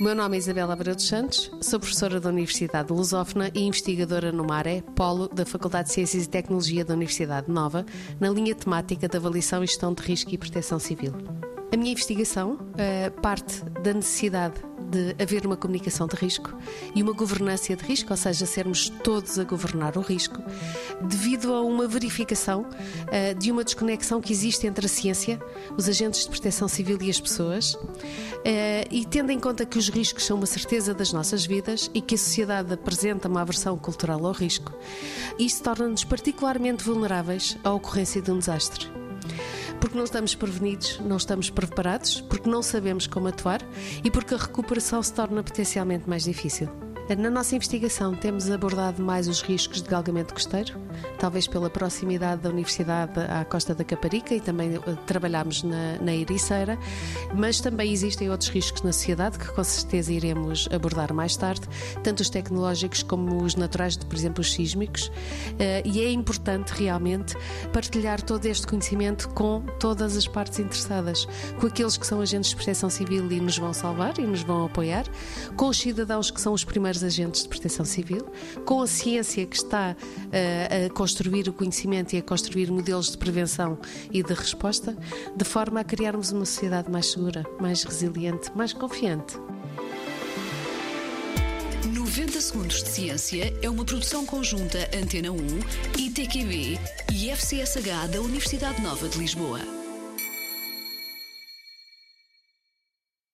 Meu nome é Isabela Abreu dos Santos, sou professora da Universidade de Lusófona e investigadora no MARE, Polo da Faculdade de Ciências e Tecnologia da Universidade Nova, na linha temática de avaliação e gestão de risco e proteção civil. A minha investigação uh, parte da necessidade de haver uma comunicação de risco e uma governança de risco, ou seja, sermos todos a governar o risco, devido a uma verificação uh, de uma desconexão que existe entre a ciência, os agentes de proteção civil e as pessoas, uh, e tendo em conta que os riscos são uma certeza das nossas vidas e que a sociedade apresenta uma aversão cultural ao risco, isso torna-nos particularmente vulneráveis à ocorrência de um desastre porque não estamos prevenidos, não estamos preparados, porque não sabemos como atuar e porque a recuperação se torna potencialmente mais difícil. Na nossa investigação temos abordado mais os riscos de galgamento costeiro, talvez pela proximidade da Universidade à Costa da Caparica e também eh, trabalhamos na, na Ericeira, mas também existem outros riscos na sociedade que com certeza iremos abordar mais tarde, tanto os tecnológicos como os naturais, por exemplo os sísmicos, eh, e é importante realmente partilhar todo este conhecimento com todas as partes interessadas, com aqueles que são agentes de proteção civil e nos vão salvar e nos vão apoiar, com os cidadãos que são os primeiros agentes de proteção civil, com a ciência que está uh, a construir o conhecimento e a construir modelos de prevenção e de resposta, de forma a criarmos uma sociedade mais segura, mais resiliente, mais confiante. 90 Segundos de Ciência é uma produção conjunta Antena 1, ITQB e FCSH da Universidade Nova de Lisboa.